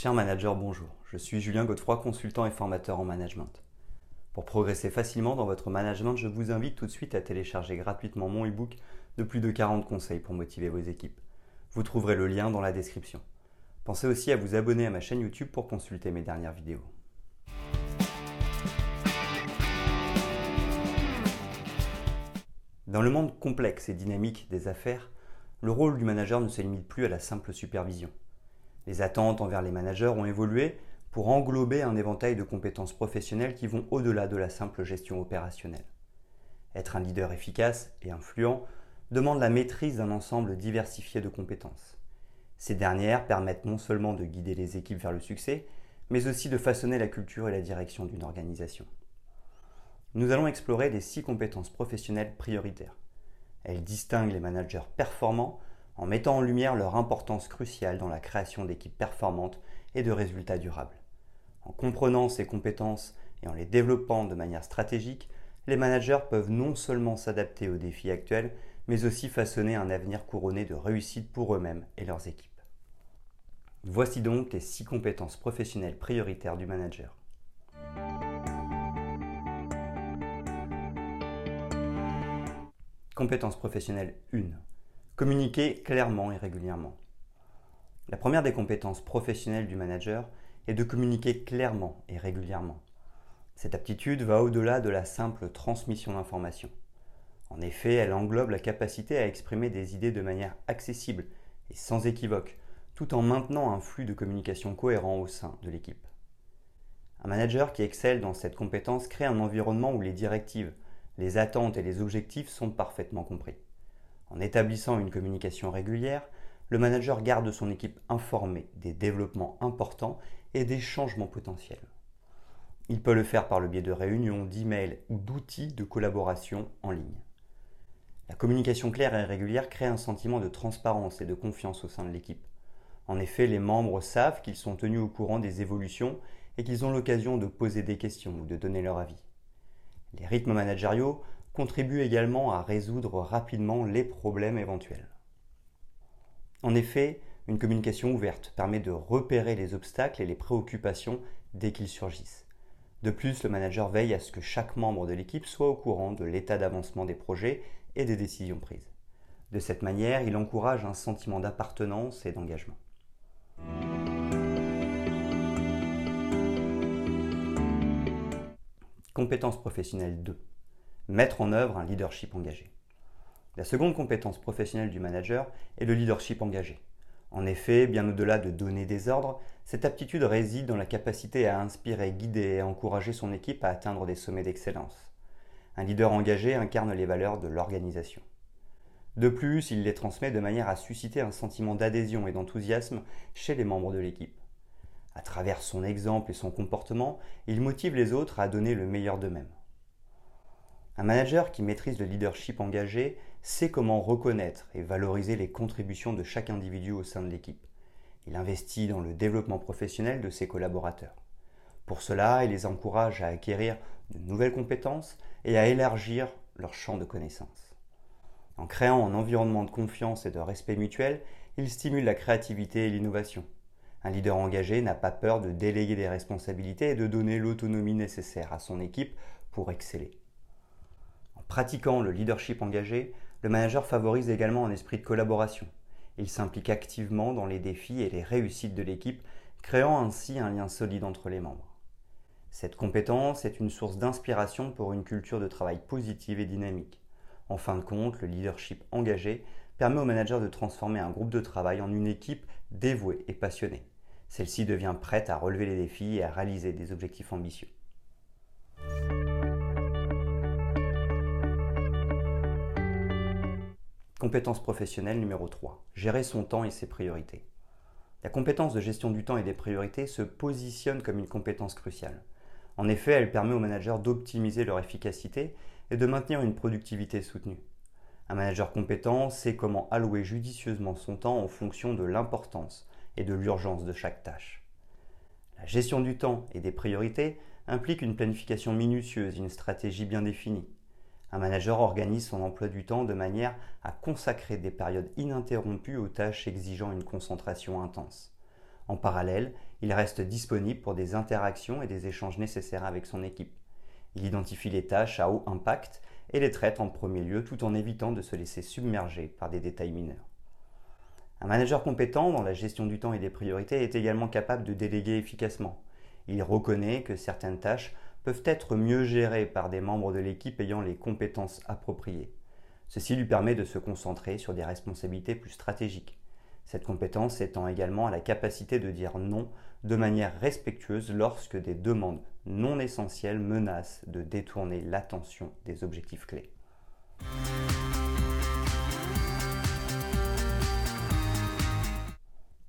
Chers managers, bonjour. Je suis Julien Godefroy, consultant et formateur en management. Pour progresser facilement dans votre management, je vous invite tout de suite à télécharger gratuitement mon e-book de plus de 40 conseils pour motiver vos équipes. Vous trouverez le lien dans la description. Pensez aussi à vous abonner à ma chaîne YouTube pour consulter mes dernières vidéos. Dans le monde complexe et dynamique des affaires, le rôle du manager ne se limite plus à la simple supervision. Les attentes envers les managers ont évolué pour englober un éventail de compétences professionnelles qui vont au-delà de la simple gestion opérationnelle. Être un leader efficace et influent demande la maîtrise d'un ensemble diversifié de compétences. Ces dernières permettent non seulement de guider les équipes vers le succès, mais aussi de façonner la culture et la direction d'une organisation. Nous allons explorer les six compétences professionnelles prioritaires. Elles distinguent les managers performants en mettant en lumière leur importance cruciale dans la création d'équipes performantes et de résultats durables. En comprenant ces compétences et en les développant de manière stratégique, les managers peuvent non seulement s'adapter aux défis actuels, mais aussi façonner un avenir couronné de réussite pour eux-mêmes et leurs équipes. Voici donc les six compétences professionnelles prioritaires du manager. Compétence professionnelle 1. Communiquer clairement et régulièrement. La première des compétences professionnelles du manager est de communiquer clairement et régulièrement. Cette aptitude va au-delà de la simple transmission d'informations. En effet, elle englobe la capacité à exprimer des idées de manière accessible et sans équivoque, tout en maintenant un flux de communication cohérent au sein de l'équipe. Un manager qui excelle dans cette compétence crée un environnement où les directives, les attentes et les objectifs sont parfaitement compris. En établissant une communication régulière, le manager garde son équipe informée des développements importants et des changements potentiels. Il peut le faire par le biais de réunions, d'emails ou d'outils de collaboration en ligne. La communication claire et régulière crée un sentiment de transparence et de confiance au sein de l'équipe. En effet, les membres savent qu'ils sont tenus au courant des évolutions et qu'ils ont l'occasion de poser des questions ou de donner leur avis. Les rythmes managériaux contribuent également à résoudre rapidement les problèmes éventuels. En effet, une communication ouverte permet de repérer les obstacles et les préoccupations dès qu'ils surgissent. De plus, le manager veille à ce que chaque membre de l'équipe soit au courant de l'état d'avancement des projets et des décisions prises. De cette manière, il encourage un sentiment d'appartenance et d'engagement. Compétence professionnelle 2. Mettre en œuvre un leadership engagé. La seconde compétence professionnelle du manager est le leadership engagé. En effet, bien au-delà de donner des ordres, cette aptitude réside dans la capacité à inspirer, guider et encourager son équipe à atteindre des sommets d'excellence. Un leader engagé incarne les valeurs de l'organisation. De plus, il les transmet de manière à susciter un sentiment d'adhésion et d'enthousiasme chez les membres de l'équipe. À travers son exemple et son comportement, il motive les autres à donner le meilleur d'eux-mêmes. Un manager qui maîtrise le leadership engagé sait comment reconnaître et valoriser les contributions de chaque individu au sein de l'équipe. Il investit dans le développement professionnel de ses collaborateurs. Pour cela, il les encourage à acquérir de nouvelles compétences et à élargir leur champ de connaissances. En créant un environnement de confiance et de respect mutuel, il stimule la créativité et l'innovation. Un leader engagé n'a pas peur de déléguer des responsabilités et de donner l'autonomie nécessaire à son équipe pour exceller. Pratiquant le leadership engagé, le manager favorise également un esprit de collaboration. Il s'implique activement dans les défis et les réussites de l'équipe, créant ainsi un lien solide entre les membres. Cette compétence est une source d'inspiration pour une culture de travail positive et dynamique. En fin de compte, le leadership engagé permet au manager de transformer un groupe de travail en une équipe dévouée et passionnée. Celle-ci devient prête à relever les défis et à réaliser des objectifs ambitieux. Compétence professionnelle numéro 3. Gérer son temps et ses priorités. La compétence de gestion du temps et des priorités se positionne comme une compétence cruciale. En effet, elle permet aux managers d'optimiser leur efficacité et de maintenir une productivité soutenue. Un manager compétent sait comment allouer judicieusement son temps en fonction de l'importance et de l'urgence de chaque tâche. La gestion du temps et des priorités implique une planification minutieuse une stratégie bien définie. Un manager organise son emploi du temps de manière à consacrer des périodes ininterrompues aux tâches exigeant une concentration intense. En parallèle, Il reste disponible pour des interactions et des échanges nécessaires avec son équipe. Il identifie les tâches à haut impact et les traite en premier lieu tout en évitant de se laisser submerger par des détails mineurs. Un manager compétent dans la gestion du temps et des priorités est également capable de déléguer efficacement. Il reconnaît que certaines tâches peuvent être mieux gérées par des membres de l'équipe ayant les compétences appropriées. Ceci lui permet de se concentrer sur des responsabilités plus stratégiques. Cette compétence étant également la capacité de dire non de manière respectueuse lorsque des demandes non essentielles menacent de détourner l'attention des objectifs clés.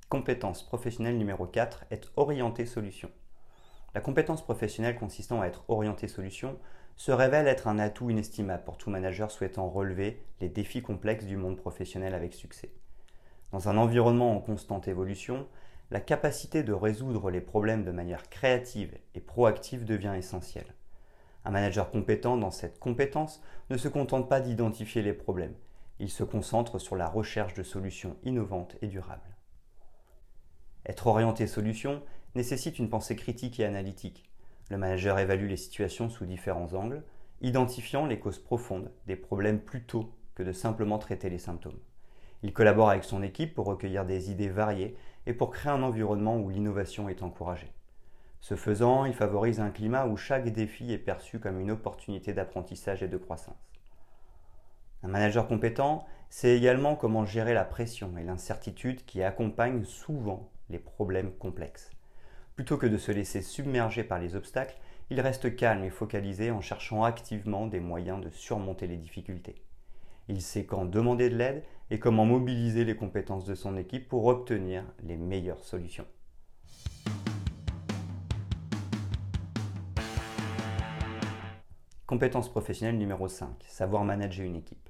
Compétence professionnelle numéro 4 est orientée solution. La compétence professionnelle consistant à être orientée solution se révèle être un atout inestimable pour tout manager souhaitant relever les défis complexes du monde professionnel avec succès. Dans un environnement en constante évolution, la capacité de résoudre les problèmes de manière créative et proactive devient essentielle. Un manager compétent dans cette compétence ne se contente pas d'identifier les problèmes, il se concentre sur la recherche de solutions innovantes et durables. Être orienté solution nécessite une pensée critique et analytique. Le manager évalue les situations sous différents angles, identifiant les causes profondes des problèmes plutôt que de simplement traiter les symptômes. Il collabore avec son équipe pour recueillir des idées variées et pour créer un environnement où l'innovation est encouragée. Ce faisant, il favorise un climat où chaque défi est perçu comme une opportunité d'apprentissage et de croissance. Un manager compétent sait également comment gérer la pression et l'incertitude qui accompagnent souvent les problèmes complexes. Plutôt que de se laisser submerger par les obstacles, il reste calme et focalisé en cherchant activement des moyens de surmonter les difficultés. Il sait quand demander de l'aide et comment mobiliser les compétences de son équipe pour obtenir les meilleures solutions. Compétence professionnelle numéro 5, savoir manager une équipe.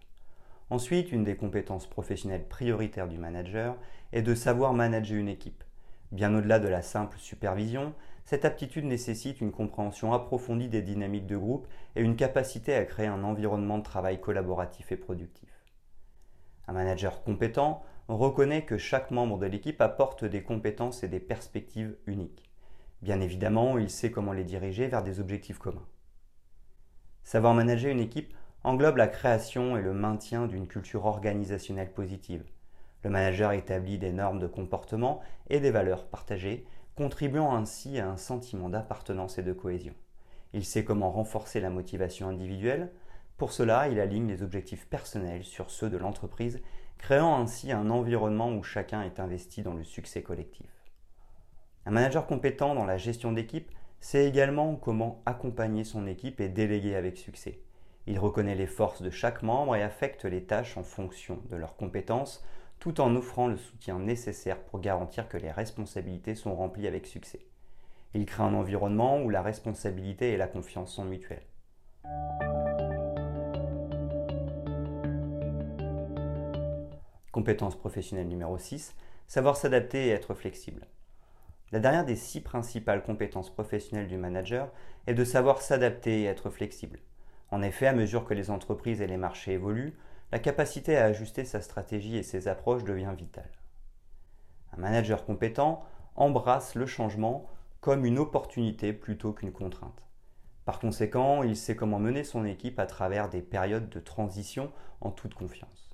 Ensuite, une des compétences professionnelles prioritaires du manager est de savoir manager une équipe. Bien au-delà de la simple supervision, cette aptitude nécessite une compréhension approfondie des dynamiques de groupe et une capacité à créer un environnement de travail collaboratif et productif. Un manager compétent reconnaît que chaque membre de l'équipe apporte des compétences et des perspectives uniques. Bien évidemment, il sait comment les diriger vers des objectifs communs. Savoir manager une équipe englobe la création et le maintien d'une culture organisationnelle positive, le manager établit des normes de comportement et des valeurs partagées, contribuant ainsi à un sentiment d'appartenance et de cohésion. Il sait comment renforcer la motivation individuelle. Pour cela, il aligne les objectifs personnels sur ceux de l'entreprise, créant ainsi un environnement où chacun est investi dans le succès collectif. Un manager compétent dans la gestion d'équipe sait également comment accompagner son équipe et déléguer avec succès. Il reconnaît les forces de chaque membre et affecte les tâches en fonction de leurs compétences, tout en offrant le soutien nécessaire pour garantir que les responsabilités sont remplies avec succès. Il crée un environnement où la responsabilité et la confiance sont mutuelles. Compétence professionnelle numéro 6, savoir s'adapter et être flexible. La dernière des six principales compétences professionnelles du manager est de savoir s'adapter et être flexible. En effet, à mesure que les entreprises et les marchés évoluent, la capacité à ajuster sa stratégie et ses approches devient vitale. Un manager compétent embrasse le changement comme une opportunité plutôt qu'une contrainte. Par conséquent, il sait comment mener son équipe à travers des périodes de transition en toute confiance.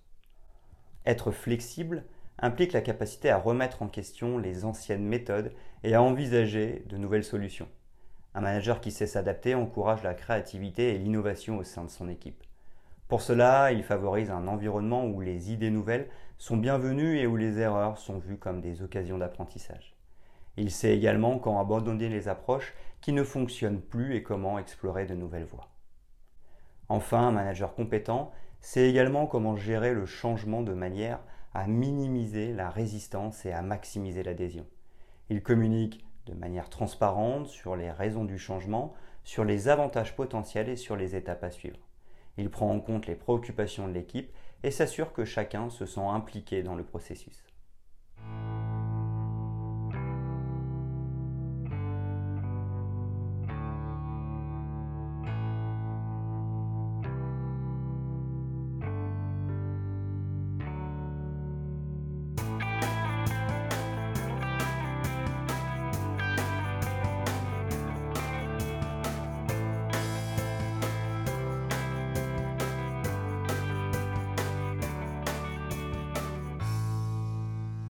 Être flexible implique la capacité à remettre en question les anciennes méthodes et à envisager de nouvelles solutions. Un manager qui sait s'adapter encourage la créativité et l'innovation au sein de son équipe. Pour cela, il favorise un environnement où les idées nouvelles sont bienvenues et où les erreurs sont vues comme des occasions d'apprentissage. Il sait également quand abandonner les approches qui ne fonctionnent plus et comment explorer de nouvelles voies. Enfin, un manager compétent sait également comment gérer le changement de manière à minimiser la résistance et à maximiser l'adhésion. Il communique de manière transparente sur les raisons du changement, sur les avantages potentiels et sur les étapes à suivre. Il prend en compte les préoccupations de l'équipe et s'assure que chacun se sent impliqué dans le processus.